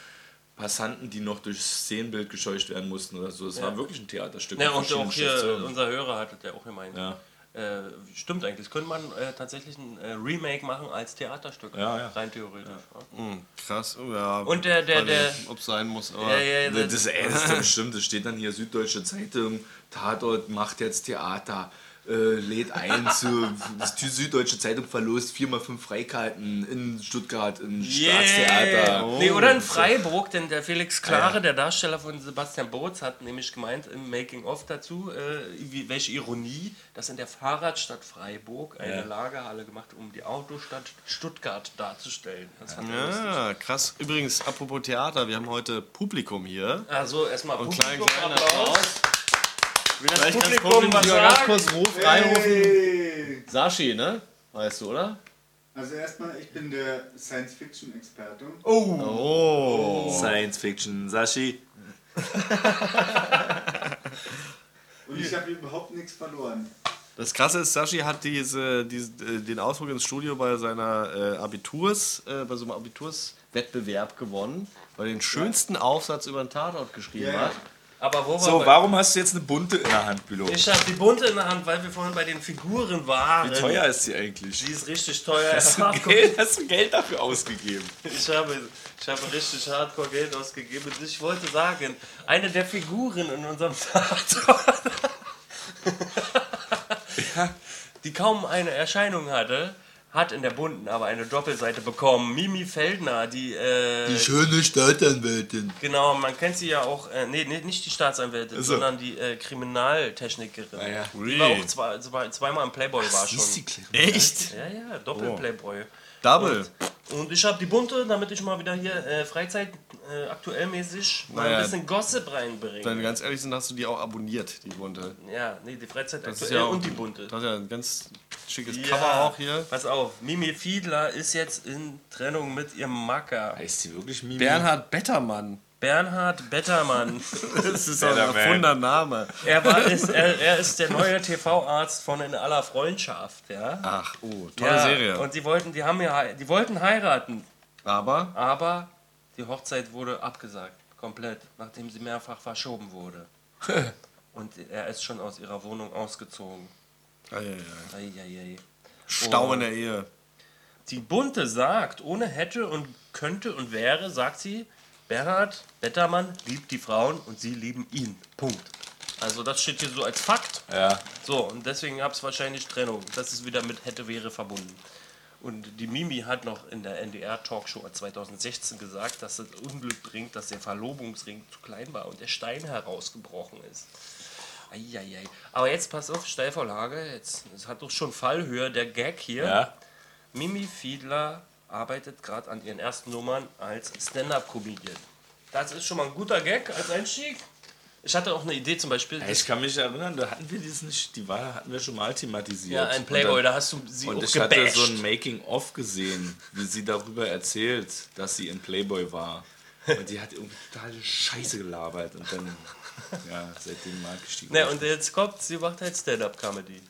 Passanten, die noch durchs Szenenbild gescheucht werden mussten oder so. Es war wirklich ein Theaterstück. ja, und auch hier, unser Hörer hat es ja auch gemeint. Ja. Äh, stimmt eigentlich. Könnte man äh, tatsächlich ein äh, Remake machen als Theaterstück. Ja, ja. Rein theoretisch. Ja. Hm, krass, oh, ja. Und der- der- der- Ob es sein muss, aber. Ja, ja, Das, das, das, das stimmt, das steht dann hier Süddeutsche Zeitung, Tatort macht jetzt Theater, äh, lädt ein zu, das die Süddeutsche Zeitung verlost 4x5 Freikarten in Stuttgart im Staatstheater. Nee, oder in Freiburg, denn der Felix Klare, Ah, ja. der Darsteller von Sebastian Boots, hat nämlich gemeint im Making-of dazu, äh, welche Ironie, dass in der Fahrradstadt Freiburg eine Ja. Lagerhalle gemacht, um die Autostadt Stuttgart darzustellen. Ja, krass. Übrigens, apropos Theater, wir haben heute Publikum hier. Also erstmal Publikum, kleinen, kleinen Applaus. Applaus. Will das Vielleicht ganz Publikum kurz, was ganz sagen? kurz Ruf reinrufen. Sashi, ne? Weißt du, oder? Also erstmal, ich bin der Science-Fiction-Experte. Oh. Science Fiction, Sashi. Und ich habe überhaupt nichts verloren. Das Krasse ist, Sashi hat diese, diese, äh, den Ausflug ins Studio bei seiner äh, Abiturs, äh, bei so einem Abiturswettbewerb gewonnen, weil er den schönsten Aufsatz über den Tatort geschrieben Ja. hat. Aber wo So, warum hast du jetzt eine bunte in der Hand, Bilo? Ich habe die bunte in der Hand, weil wir vorhin bei den Figuren waren. Wie teuer ist sie eigentlich? Die ist richtig teuer. Hast du, *laughs* Geld, hast du Geld dafür ausgegeben? Ich habe, ich habe richtig hardcore Geld ausgegeben. Ich wollte sagen, eine der Figuren in unserem *laughs* Tatort, die kaum eine Erscheinung hatte, hat in der bunten aber eine Doppelseite bekommen. Mimi Feldner, die, äh, schöne Staatsanwältin. genau, man kennt sie ja auch, äh, nee, nee, nicht die Staatsanwältin, so. sondern die äh, Kriminaltechnikerin. ja. Die war auch zwei, zwei, zweimal im Playboy war schon. Echt? Ja, ja, Doppel-Playboy. Double. Und ich habe die bunte, damit ich mal wieder hier äh, Freizeit äh, aktuell mäßig mal Naja. ein bisschen Gossip reinbringe. Wenn wir ganz ehrlich sind, hast du die auch abonniert, die bunte. Ja, nee, die Freizeit Das ist aktuell ja auch, und die bunte. Das ist ja ein ganz schickes Ja. Cover auch hier. Pass auf, Mimi Fiedler ist jetzt in Trennung mit ihrem Macker. Heißt sie wirklich Mimi? Bernhard Bettermann. Bernhard Bettermann. *laughs* Das ist doch ein erfundener Name. er, war, ist, er, er ist der neue TV-Arzt von In aller Freundschaft. Ja? Ach, oh, tolle ja, Serie. Und die wollten, die haben ja, die wollten heiraten, Aber aber die Hochzeit wurde abgesagt. Komplett, nachdem sie mehrfach verschoben wurde. *laughs* Und er ist schon aus ihrer Wohnung ausgezogen. Eieiei. Eieiei. Stau in der Ehe. Die Bunte sagt, ohne hätte und könnte und wäre, sagt sie, Bernhard Bettermann liebt die Frauen und sie lieben ihn. Punkt. Also das steht hier so als Fakt. Ja. So, und deswegen gab es wahrscheinlich Trennung. Das ist wieder mit hätte, wäre verbunden. Und die Mimi hat noch in der NDR-Talkshow 2016 gesagt, dass es Unglück bringt, dass der Verlobungsring zu klein war und der Stein herausgebrochen ist. Eieiei. Aber jetzt pass auf, Steilvorlage. Jetzt, es hat doch schon Fallhöhe, der Gag hier. Ja. Mimi Fiedler arbeitet gerade an ihren ersten Nummern als Stand-Up-Comedian. Das ist schon mal ein guter Gag als Einstieg. Ich hatte auch eine Idee zum Beispiel. Ich kann mich erinnern, da hatten wir das nicht, die Wahl hatten wir schon mal thematisiert. ja, ein Playboy, Und dann- da hast du sie Und auch ich hatte gebasht. so ein Making-of gesehen, wie sie darüber erzählt, dass sie in Playboy war. Und die hat irgendwie totale Scheiße gelabert. Und dann, ja, seitdem mag ich die. Ne, und jetzt kommt, sie macht halt Stand-Up-Comedy.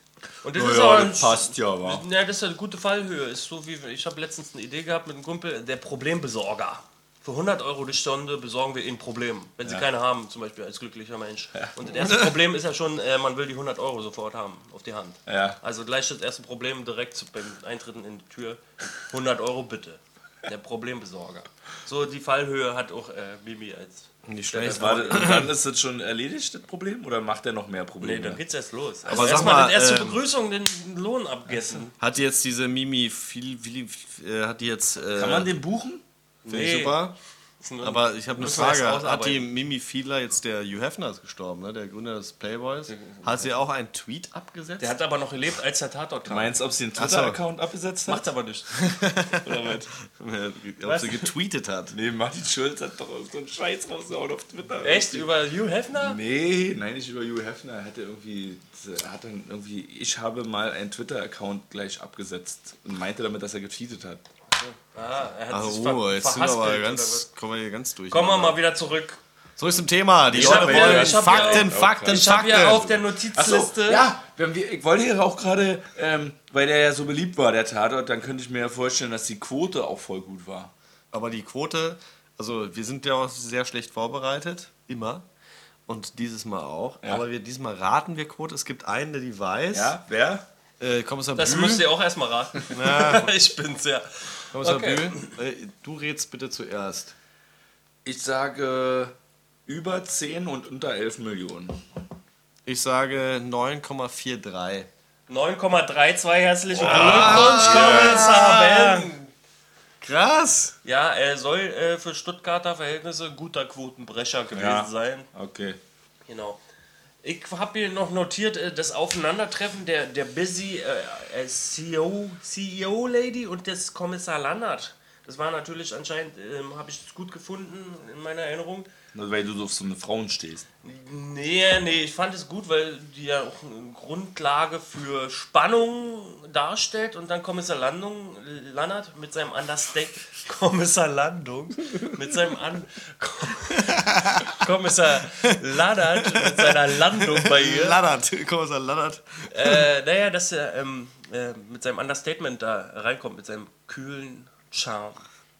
Und das Na ist auch ein das passt ja, wa? Ja, das ist eine gute Fallhöhe. Ist so wie ich habe letztens eine Idee gehabt mit einem Kumpel, der Problembesorger. Für 100 Euro die Stunde besorgen wir ihnen Probleme, wenn sie keine haben, zum Beispiel als glücklicher Mensch. Und das erste Problem ist ja schon, äh, man will die 100 Euro sofort haben, auf die Hand. Ja. Also gleich das erste Problem direkt beim Eintreten in die Tür. 100 Euro bitte. Der Problembesorger. So die Fallhöhe hat auch äh, Mimi als. Nicht schlecht. War, und dann ist das schon erledigt, das Problem? Oder macht er noch mehr Probleme? Nee, dann geht's erst los. Aber Also sag erstmal mal, das erste ähm, Begrüßung, den Lohn abgessen. Hat jetzt diese Mimi viel, viel, äh, hat die jetzt. Äh, Kann man den buchen? Finde ich super. Aber ich habe eine Frage. Hat die Mimi Fiedler, jetzt der Hugh Hefner ist gestorben, ne? der Gründer des Playboys, hat sie auch einen Tweet abgesetzt? Der hat aber noch gelebt, als der Tatort kam. Meinst du, ob sie einen Ach so. Twitter-Account abgesetzt hat? Macht aber nicht. *laughs* Oder was? Ob sie getweetet hat. Nee, Martin Schulz hat doch so einen Scheiß rausgehauen auf Twitter. Echt? Über Hugh Hefner? Nee, nein, nicht über Hugh Hefner. Er hatte irgendwie, er hat dann irgendwie, ich habe mal einen Twitter-Account gleich abgesetzt und meinte damit, dass er getweetet hat. Ah, er hat Ach, sich oh, ver jetzt sind wir aber ganz, kommen wir hier ganz durch. Kommen wir mal wieder zurück. Zurück zum Thema. Die Ich Leute ja- wollen ich hab ja Fakten, auch- Fakten, Ich habe Fakten. ja auf der Achso, Notizliste. ja, wenn wir, ich wollte ja auch gerade, ähm, weil der ja so beliebt war, der Tatort, dann könnte ich mir ja vorstellen, dass die Quote auch voll gut war. Aber die Quote, also wir sind ja auch sehr schlecht vorbereitet, immer. Und dieses Mal auch. Ja. Aber wir, diesmal raten wir Quote. Es gibt einen, der die weiß. Ja, wer? Äh, Kommissar Das Bühl. müsst ihr auch erstmal raten. *laughs* ich bin's ja. Kommissar Okay. Bühl, äh, du redst bitte zuerst. Ich sage über 10 und unter 11 Millionen. Ich sage 9,43. 9,32 herzlichen Glückwunsch, Kommissar Ben. Krass! Ja, er soll äh, für Stuttgarter Verhältnisse guter Quotenbrecher gewesen Ja. sein. Okay. Genau. Ich habe hier noch notiert, äh, das Aufeinandertreffen der, der Busy äh, äh, CEO, CEO Lady und des Kommissar Lannert. Das war natürlich anscheinend, ähm, habe ich das gut gefunden in meiner Erinnerung. Weil du auf so eine Frauen stehst. Nee, nee, ich fand es gut, weil die ja auch eine Grundlage für Spannung darstellt und dann Kommissar Landung, Lannert mit seinem Understatement. *laughs* Kommissar Landung mit seinem An. *laughs* Kommissar Lannert mit seiner Landung bei *laughs* ihr. Laddert, Kommissar Laddert. Äh, naja, dass er ähm, äh, mit seinem Understatement da reinkommt, mit seinem kühlen Charme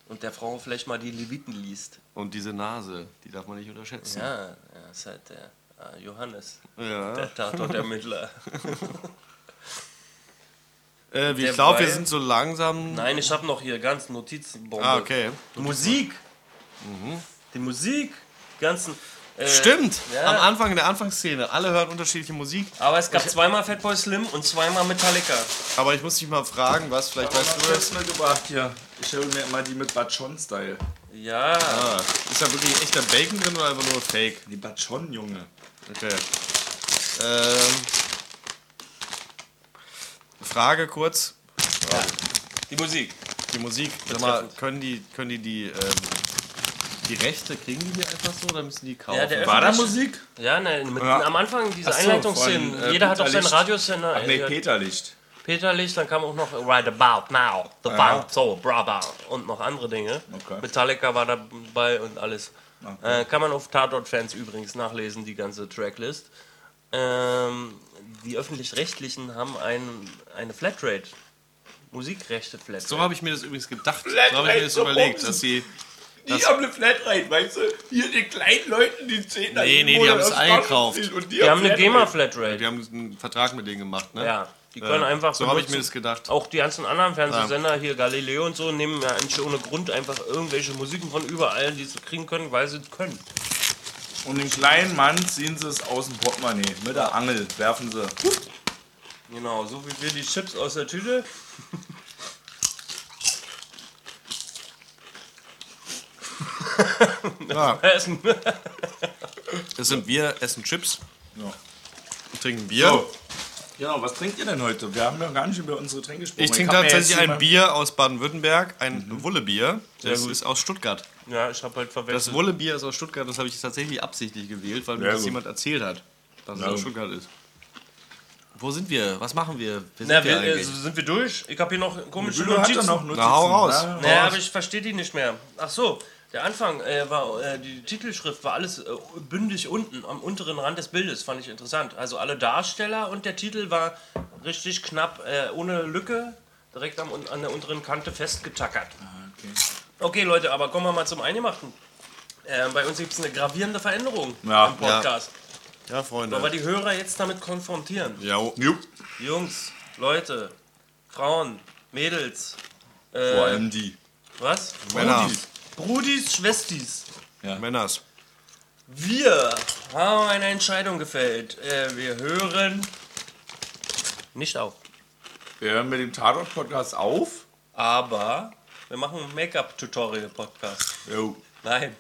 und der Frau vielleicht mal die Leviten liest. Und diese Nase, die darf man nicht unterschätzen. Ja, ja ist halt der äh, Johannes, Ja. der Tatortermittler. *laughs* Äh, ich glaube, wir sind so langsam. Nein, ich habe noch hier ganz Notizenbombe. Ah, okay. Musik. Die Musik. Ganzen. äh, Stimmt! ja. Am Anfang der Anfangsszene. Alle hören unterschiedliche Musik. Aber es gab zweimal Fatboy Slim und zweimal Metallica. Aber ich muss dich mal fragen, was, vielleicht weißt du das. mitgebracht hier. Ich habe mir immer die mit Bachon-Style. Ja. Ah, ist da wirklich echter Bacon drin oder einfach nur Fake? Die Bachon, Junge. Okay. Ähm, Frage kurz. Die Musik. Die Musik, sag mal, können die, können die die, ähm, die Rechte, kriegen die die einfach so oder müssen die kaufen? Ja, der War da Musik? Ja, ne, mit, Ja. am Anfang diese Ach so, Einleitungsszenen. von, äh, Jeder hat Peter auch seinen Licht. Radiosender. Ach nee, äh, Peter Licht. Peter Licht, dann kam auch noch Right About Now, The Ja. Funk Soul Brother und noch andere Dinge. Okay. Metallica war dabei und alles. Äh, kann man auf Tatort-Fans übrigens nachlesen, die ganze Tracklist. Ähm, die Öffentlich-Rechtlichen haben ein, eine Flatrate. Musikrechte Flatrate. So habe ich mir das übrigens gedacht. so habe ich mir das überlegt, dass sie. Die haben eine Flatrate, weißt du? Hier die kleinen Leuten, die 10 Nee, nee, die haben es eingekauft. die haben eine GEMA-Flatrate. Die haben einen Vertrag mit denen gemacht, ne? Ja, die können Ja. einfach So habe ich mir das gedacht. Auch die ganzen anderen Fernsehsender, hier Galileo und so, nehmen ja eigentlich ohne Grund einfach irgendwelche Musiken von überall, die sie kriegen können, weil sie es können. Und den kleinen Mann ziehen sie es aus dem Portemonnaie. Mit der Angel werfen sie. Genau, so wie wir die Chips aus der Tüte. Ja, *laughs* essen. das sind wir, essen Chips, Ja. trinken Bier. So, Genau, was trinkt ihr denn heute? Wir haben ja gar nicht über unsere Tränke gesprochen. Ich trinke tatsächlich ein Bier aus Baden-Württemberg, ein Mhm. Wullebier. Das ist aus Stuttgart. Ja, ich habe halt Das verwechselt. Wullebier ist aus Stuttgart, das habe ich tatsächlich absichtlich gewählt, weil mir das gut. jemand erzählt hat, dass es Ja, aus gut. Stuttgart ist. Wo sind wir? Was machen wir? Wer sind Na, wir wir, äh, sind wir durch? Ich habe hier noch komische Notizen. doch noch Notizen. Na, hau raus. Na, Naja, aber ich verstehe die nicht mehr. Ach so, der Anfang äh, war, äh, die Titelschrift war alles äh, bündig unten, am unteren Rand des Bildes, fand ich interessant. Also alle Darsteller und der Titel war richtig knapp, äh, ohne Lücke, direkt am, an der unteren Kante festgetackert. okay. Leute, aber kommen wir mal zum Eingemachten. Äh, bei uns gibt es eine gravierende Veränderung Ja. im Podcast. ja, Freunde. Aber die Hörer jetzt damit konfrontieren. Ja, oh. Jupp. Jungs, Leute, Frauen, Mädels, äh, Vor allem die. was? Männer. Brudis. Brudis, Schwestis. Männers. Wir haben eine Entscheidung gefällt. Äh, wir hören nicht auf. Wir hören mit dem Tatort-Podcast auf. Aber wir machen einen Make-up-Tutorial-Podcast. Jo. Nein,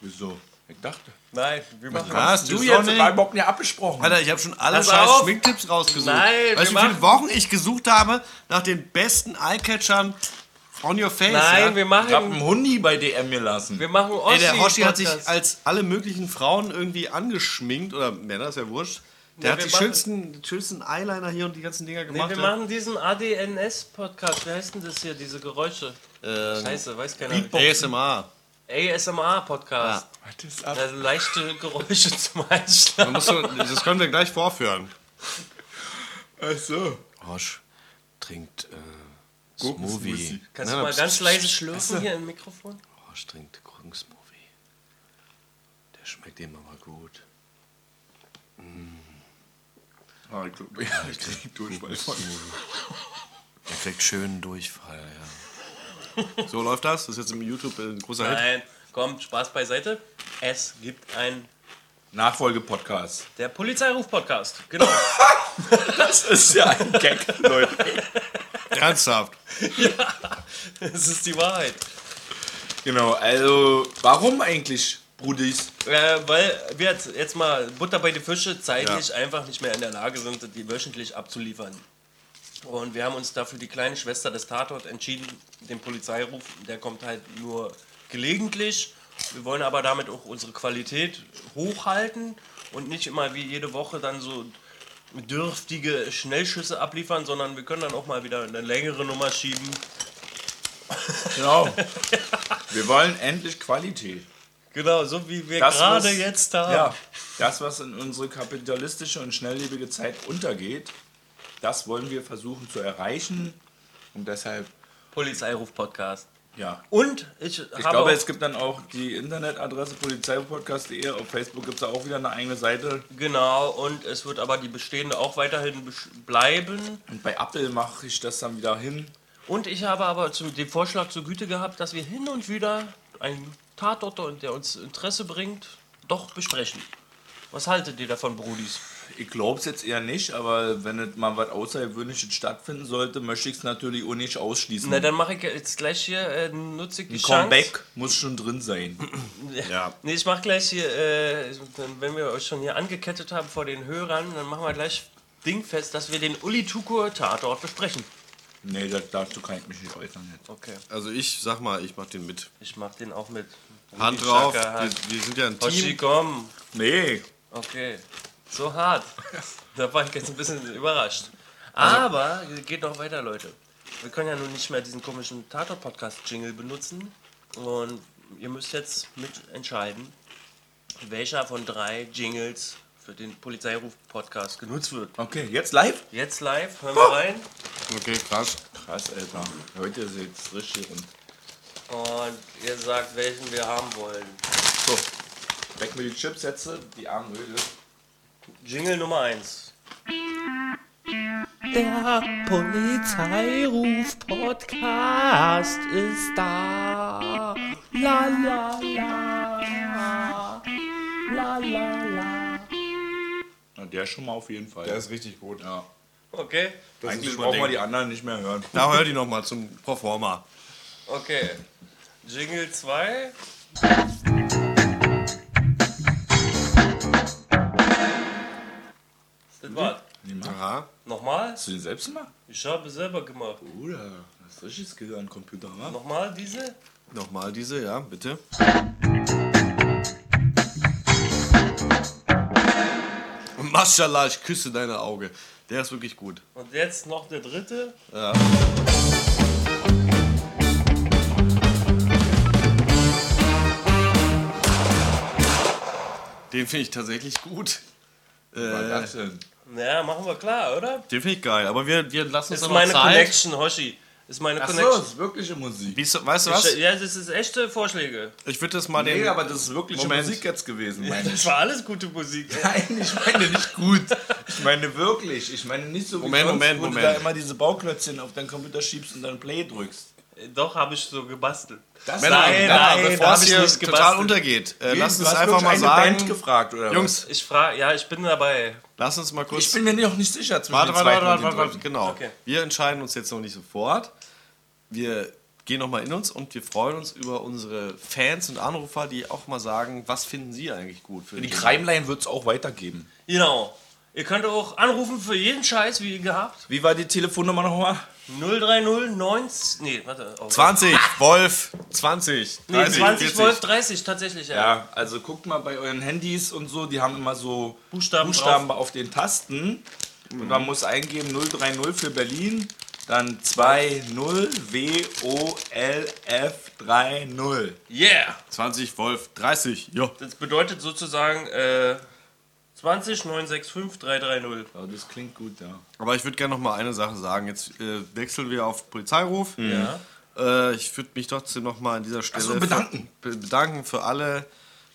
Wieso? Ich dachte. nein, wir machen. Was? Du Du jetzt jetzt? war überhaupt nicht abgesprochen. Alter, ich habe schon alle Pass scheiß auf. Schminktipps rausgesucht. Nein, wir weißt du, wie viele machen- Wochen ich gesucht habe nach den besten Eyecatchern on your face? Nein, ja? wir Ich hab machen. einen Hundi bei DM gelassen. Wir machen Ossi Ey, der Hoshi hat sich als alle möglichen Frauen irgendwie angeschminkt, oder Männer, ist ja wurscht. Der Ja, hat wir die machen- schönsten, die schönsten Eyeliner hier und die ganzen Dinger Nee, gemacht. wir ja. machen diesen ADNS-Podcast. Wie heißt denn das hier, diese Geräusche? Ähm, Scheiße, weiß keiner. ASMR. ASMR-Podcast. Ab? Also leichte Geräusche *laughs* zum Einschlafen. das können wir gleich vorführen. Ach so. Hosch trinkt Gurkensmoothie. Smoothie. Kannst Nein, du mal ganz leise schlürfen hier im Mikrofon? Hosch trinkt Gurkensmoothie. Der schmeckt ihm aber gut. Ah, ich glaub, ja, *laughs* ich krieg Durchfall. *laughs* Er kriegt schönen Durchfall, ja. So läuft das. Das ist jetzt im YouTube ein großer Hit. Nein, komm, Spaß beiseite. Es gibt ein Nachfolge-Podcast. der Polizeiruf-Podcast. Genau. *laughs* Das ist ja ein Gag, Leute. *laughs* Ernsthaft. das ist die Wahrheit. Genau, also, warum eigentlich, Brudis? Äh, weil wir jetzt, jetzt mal Butter bei die Fische zeitlich einfach nicht mehr in der Lage sind, die wöchentlich abzuliefern. Und wir haben uns dafür die kleine Schwester des Tatort entschieden, den Polizeiruf. Der kommt halt nur gelegentlich. Wir wollen aber damit auch unsere Qualität hochhalten und nicht immer wie jede Woche dann so dürftige Schnellschüsse abliefern, sondern wir können dann auch mal wieder eine längere Nummer schieben. Genau. *laughs* Wir wollen endlich Qualität. Genau, so wie wir Das, gerade was- jetzt haben. Ja, das, was in unsere kapitalistische und schnelllebige Zeit untergeht, das wollen wir versuchen zu erreichen. Und deshalb, Polizeiruf-Podcast. Ja. Und ich, Ich glaube, es gibt dann auch die Internetadresse polizeipodcast.de. Auf Facebook gibt es auch wieder eine eigene Seite. Genau, und es wird aber die bestehende auch weiterhin bleiben. Und bei Apple mache ich das dann wieder hin. Und ich habe aber den Vorschlag zur Güte gehabt, dass wir hin und wieder einen Tatort, der uns Interesse bringt, doch besprechen. Was haltet ihr davon, Brudis? Ich glaube es jetzt eher nicht, aber wenn es mal was Außergewöhnliches stattfinden sollte, möchte ich es natürlich auch nicht ausschließen. Na, dann mache ich jetzt gleich hier, äh, nutze ich die Ein Chance. Comeback muss schon drin sein. *clears throat* Ja. Nee, ich mache gleich hier, äh, wenn wir euch schon hier angekettet haben vor den Hörern, dann machen wir gleich dingfest, dass wir den Uli Tukur Tatort besprechen. nee, das, dazu kann ich mich nicht äußern jetzt. Okay. Also ich sag mal, ich mach den mit. Ich mach den auch mit. Hand Uli drauf. Chaka, Hand. Wir, wir sind ja ein Hoshi, Team. komm. Nee, Okay. So hart. da war ich jetzt ein bisschen überrascht. Also- Aber geht noch weiter, Leute. Wir können ja nun nicht mehr diesen komischen Tatort-Podcast-Jingle benutzen. Und ihr müsst jetzt mitentscheiden, welcher von drei Jingles für den Polizeiruf-Podcast genutzt wird. okay, jetzt live? Jetzt live, hören wir rein. Okay, krass. Krass, Alter. Heute ist jetzt richtig rund. Und ihr sagt, welchen wir haben wollen. So, weg mit die Chipsätze, die armen Öle. Jingle Nummer 1. Der Polizeiruf-Podcast ist da. La la la. La la la. Na, der schon mal auf jeden Fall. Der ist richtig gut. ja. Okay. Eigentlich super brauchen wir die anderen nicht mehr hören. Na, hör die nochmal zum Proforma. Okay. Jingle 2. Machen Aha. Nochmal? Hast du den selbst gemacht? Ich habe selber gemacht. Bruder, das ist richtig Skill an Computer, wa? Nochmal diese? Nochmal diese, ja, bitte. Maschallah, ich küsse deine Auge. Der ist wirklich gut. Und jetzt noch der dritte. Ja. Den finde ich tatsächlich gut. Was Äh, das denn? Naja, machen wir klar, oder? den finde ich geil, aber wir, wir lassen uns Ist meine Zeit. Connection, Hoshi. Ist meine Ach so, Connection. das ist wirkliche Musik. Wie, ist- weißt du was? Ich, ja, das ist echte Vorschläge. Ich würde das mal den. Nee, aber das ist wirkliche Moment. Musik jetzt gewesen, meine Das ich. war alles gute Musik. *laughs* Nein, ich meine nicht gut. Ich meine wirklich. Ich meine nicht so wie Moment, sonst, Moment, wo du Moment. da immer diese Bauklötzchen auf deinen Computer schiebst und dann Play drückst. Doch, habe ich so gebastelt. Das Männer, Nein, Männer, nein, bevor es ich hier nicht total gebastelt. untergeht, äh, Wie, lass du uns einfach mal eine sagen. Band gefragt, oder Jungs, Ich frage, ja, ich bin dabei. lass uns mal was? kurz. Ich bin mir noch nicht sicher zwischen Warte, den warte, warte, und warte, warte, dritten. genau. Okay. Wir entscheiden uns jetzt noch nicht sofort. Wir gehen nochmal in uns und wir freuen uns über unsere Fans und Anrufer, die auch mal sagen, was finden sie eigentlich gut für Die Crimeline wird es auch weitergeben. Genau. Ihr könnt auch anrufen für jeden Scheiß, wie ihr gehabt. Wie war die Telefonnummer nochmal? 030 90. Nee, warte. Oh, 20, Wolf, 20, Nee, 30, 20 40. Wolf 30 tatsächlich, ja. Ja, also guckt mal bei euren Handys und so, die haben immer so Buchstaben Buchstaben auf den Tasten. Und man muss eingeben 030 für Berlin, dann 20WOLF30. Yeah! 20, Wolf, 30. Jo. Das bedeutet sozusagen äh, 20 965 330. Ja, das klingt gut, ja. Aber ich würde gerne noch mal eine Sache sagen. Jetzt äh, wechseln wir auf Polizeiruf. Ja. Äh, ich würde mich trotzdem noch mal an dieser Stelle so, bedanken. Für, be- bedanken für alle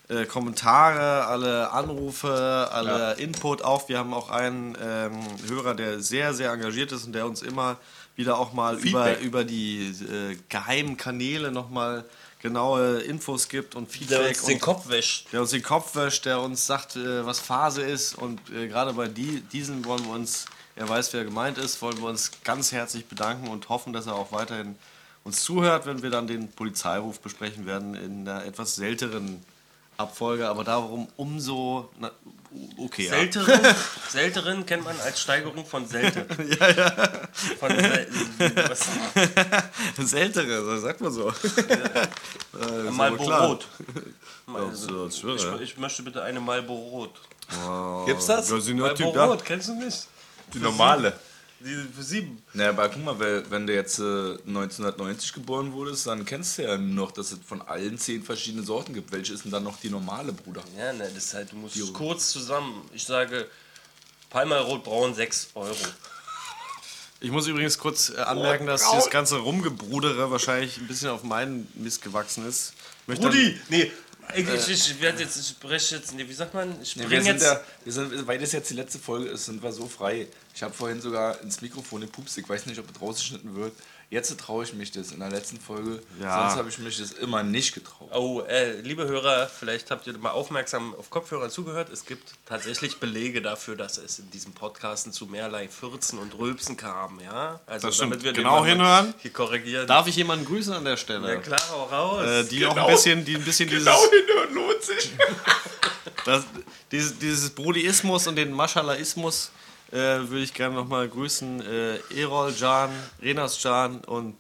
äh, Kommentare, alle Anrufe, alle Input auch. Wir haben auch einen ähm, Hörer, der sehr, sehr engagiert ist und der uns immer wieder auch mal über, Feedback. über die äh, geheimen Kanäle noch mal genaue Infos gibt und Feedback. Der uns den und, Kopf wäscht. der uns den Kopf wäscht, der uns sagt, äh, was Phase ist. Und äh, gerade bei die, diesen wollen wir uns, er weiß, wer gemeint ist, wollen wir uns ganz herzlich bedanken und hoffen, dass er auch weiterhin uns zuhört, wenn wir dann den Polizeiruf besprechen werden in einer etwas seltenen Abfolge. Aber darum umso. Na, okay. Ja. Selteren, *laughs* Selteren kennt man als Steigerung von Selte. *laughs* ja, ja. Von Sel was, Seltere, das sagt man so. Äh, ist Marlboro aber klar. Rot. Das ist- das ist schwöre. Ich, ich möchte bitte eine Marlboro Rot. Gibt's das? Ja, kennst du nicht? Die normale. Die für sieben. Na, aber guck mal, weil- wenn du jetzt äh, 1990 geboren wurdest, dann kennst du ja noch, dass es von allen zehn verschiedene Sorten gibt. Welche ist denn dann noch die normale, Bruder? Ja, ne, das ist halt, du musst kurz zusammen. Ich sage, Palmer Rotbraun 6 Euro. Ich muss übrigens kurz äh, anmerken, dass das ganze Rumgebrudere wahrscheinlich ein bisschen auf meinen Mist gewachsen ist. Möchte Rudi! Nee, ich, ich, ich werde jetzt, ich spreche jetzt, nee, wie sagt man? Ich Nee, wir sind jetzt. ja, wir sind, weil das jetzt die letzte Folge ist, sind wir so frei. Ich habe vorhin sogar ins Mikrofon gepupst. Ich weiß nicht, ob es rausgeschnitten wird. Jetzt traue ich mich das. In der letzten Folge. Ja. Sonst habe ich mich das immer nicht getraut. Oh, äh, liebe Hörer, vielleicht habt ihr mal aufmerksam auf Kopfhörern zugehört. Es gibt tatsächlich Belege dafür, dass es in diesem Podcasten zu mehrlei Fürzen und Rülpsen kam, ja? Also Das stimmt. damit wir den Genau hinhören. Hier korrigieren. Darf ich jemanden grüßen an der Stelle? ja klar, hau raus. Äh, die auch Genau. ein bisschen, die ein bisschen Genau hinhören lohnt sich. dieses, *laughs* das, dieses, dieses Brodiismus und den Maschalaismus äh, würde ich gerne nochmal grüßen. Äh, Erol Jan, Renas Jan und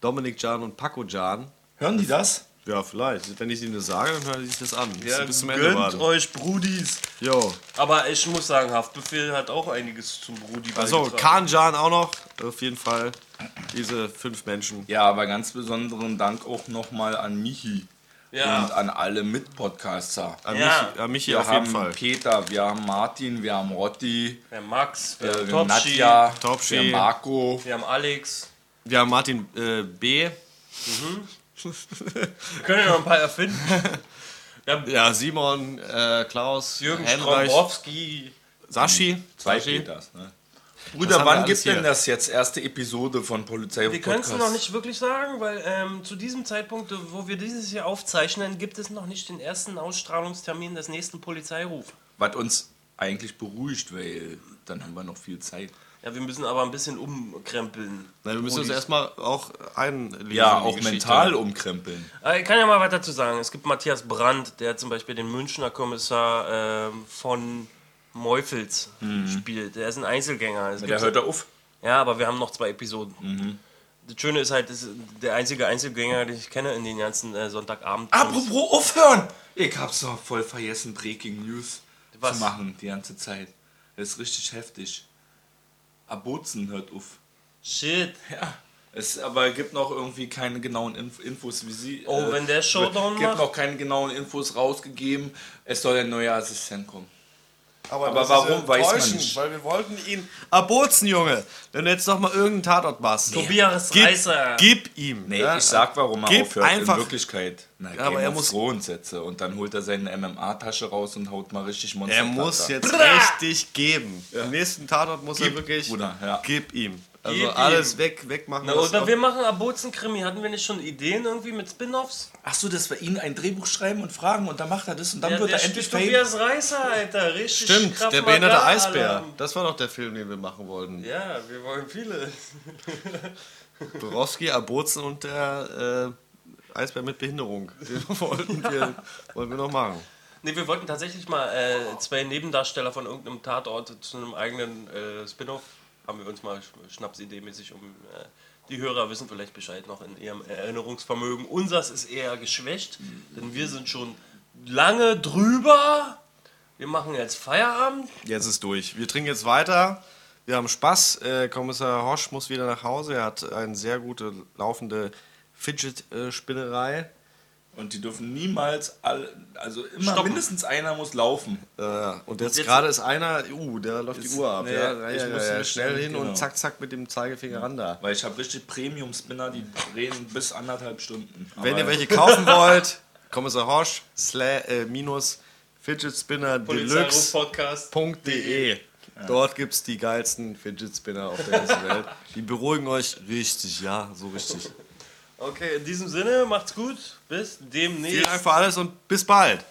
Dominik Jan und Paco Jan. Hören die das? Ja, vielleicht. Wenn ich ihnen das sage, dann hören sie sich das an. ja, bis zum Ende gönnt warten. euch Brudis. Jo. Aber ich muss sagen, Haftbefehl hat auch einiges zum Brudi Also. Khan Jan auch noch. Auf jeden Fall. Diese fünf Menschen. Ja, aber ganz besonderen Dank auch nochmal an Michi. Ja. Und an alle Mitpodcaster. An Ja. Michi, an Michi Wir auf jeden haben Fall. Peter, wir haben Martin, wir haben Rotti, Wir haben Max, wir äh, haben wir haben Nadja, Topschi. wir haben Marco. wir haben Alex. Wir haben Martin äh, B. *laughs* Wir können ja noch ein paar erfinden. *laughs* Wir haben Ja, Simon, äh, Klaus, Jürgen Henreich, Strombrowski. Sashi. Zwei Sashi. Peters, ne? Bruder, wann gibt denn hier. das jetzt erste Episode von Polizei Wir können es noch nicht wirklich sagen, weil ähm, zu diesem Zeitpunkt, wo wir dieses Jahr aufzeichnen, gibt es noch nicht den ersten Ausstrahlungstermin des nächsten Polizeirufs. Was uns eigentlich beruhigt, weil dann haben wir noch viel Zeit. Ja, wir müssen aber ein bisschen umkrempeln. Na, wir müssen uns erstmal auch einlesen. Ja, auch Geschichte. mental umkrempeln. Äh, Ich kann ja mal weiter dazu sagen. Es gibt Matthias Brandt, der zum Beispiel den Münchner Kommissar ähm, von Meufels spielt. Der ist ein Einzelgänger. Es Der gibt- hört er auf. Ja, aber wir haben noch zwei Episoden. Das Schöne ist halt, das ist der einzige Einzelgänger, den ich kenne in den ganzen äh, Sonntagabend. Apropos aufhören! Ich hab's doch voll vergessen, Breaking News Was? zu machen die ganze Zeit. Das ist richtig heftig. Abutzen hört auf. Shit. Ja. Es aber gibt noch irgendwie keine genauen Inf Infos, wie sie. Oh, wenn der Showdown gibt macht? noch keine genauen Infos rausgegeben. Es soll ein neuer Assistent kommen. Aber das warum, weiß man nicht. Weil wir wollten ihn. Aburzen, Junge! Wenn du jetzt noch mal irgendeinen Tatort machst. Tobias gib, Reißer. Gib ihm. Nee, ja? ich sag, warum er Gib aufhört einfach- in Wirklichkeit. Na, Ja, aber er muss- Thrones Sätze und dann holt er seine MMA-Tasche raus und haut mal richtig Monster. Er muss jetzt richtig geben. Im nächsten Tatort muss er Gib, wirklich. Bruder, ja. Gib ihm. Also Gib alles ihm. weg, wegmachen. Na, oder wir machen Abuzen-Krimi. Hatten wir nicht schon Ideen irgendwie mit Spin-Offs? Achso, dass wir ihn ein Drehbuch schreiben und fragen und dann macht er das und dann Der, wird der er endlich spielt Fame. Tobias Reißer, Alter. Richtig Stimmt, Krav der behinderte Eisbär. Alarm. Das war doch der Film, den wir machen wollten. Ja, wir wollen viele. *laughs* Borowski, Aburzen und der äh, Eisbär mit Behinderung. Den *laughs* wollten wir, wollten wir noch machen. Ne, wir wollten tatsächlich mal äh, zwei Nebendarsteller von irgendeinem Tatort zu einem eigenen äh, Spin-off. Haben wir uns mal sch- schnapsidee-mäßig um. Äh, die Hörer wissen vielleicht Bescheid noch in ihrem Erinnerungsvermögen. Unseres ist eher geschwächt, denn wir sind schon lange drüber. Wir machen jetzt Feierabend. Jetzt ist durch. Wir trinken jetzt weiter. Wir haben Spaß. Äh, Kommissar Horsch muss wieder nach Hause. Er hat eine sehr gute laufende Fidget-Spinnerei. Und die dürfen niemals alle, also immer Stoppen. mindestens einer muss laufen. Äh, und jetzt jetzt- gerade ist einer, uh, der läuft die Ist- Uhr ab. nee, ja, ja, ich ja, muss ja, schnell schnell- hin genau. und zack, zack mit dem Zeigefinger ran da. Weil ich habe richtig Premium-Spinner, die drehen bis anderthalb Stunden. Wenn Aber ihr welche kaufen wollt, Kommissar Horsch, sla, äh, minus Fidget Spinner Deluxe. Podcast. .de. Dort gibt es die geilsten Fidget Spinner auf der ganzen Welt. Die beruhigen euch richtig, ja, so richtig. Okay, in diesem Sinne, macht's gut. Bis demnächst. Vielen Dank für alles und bis bald.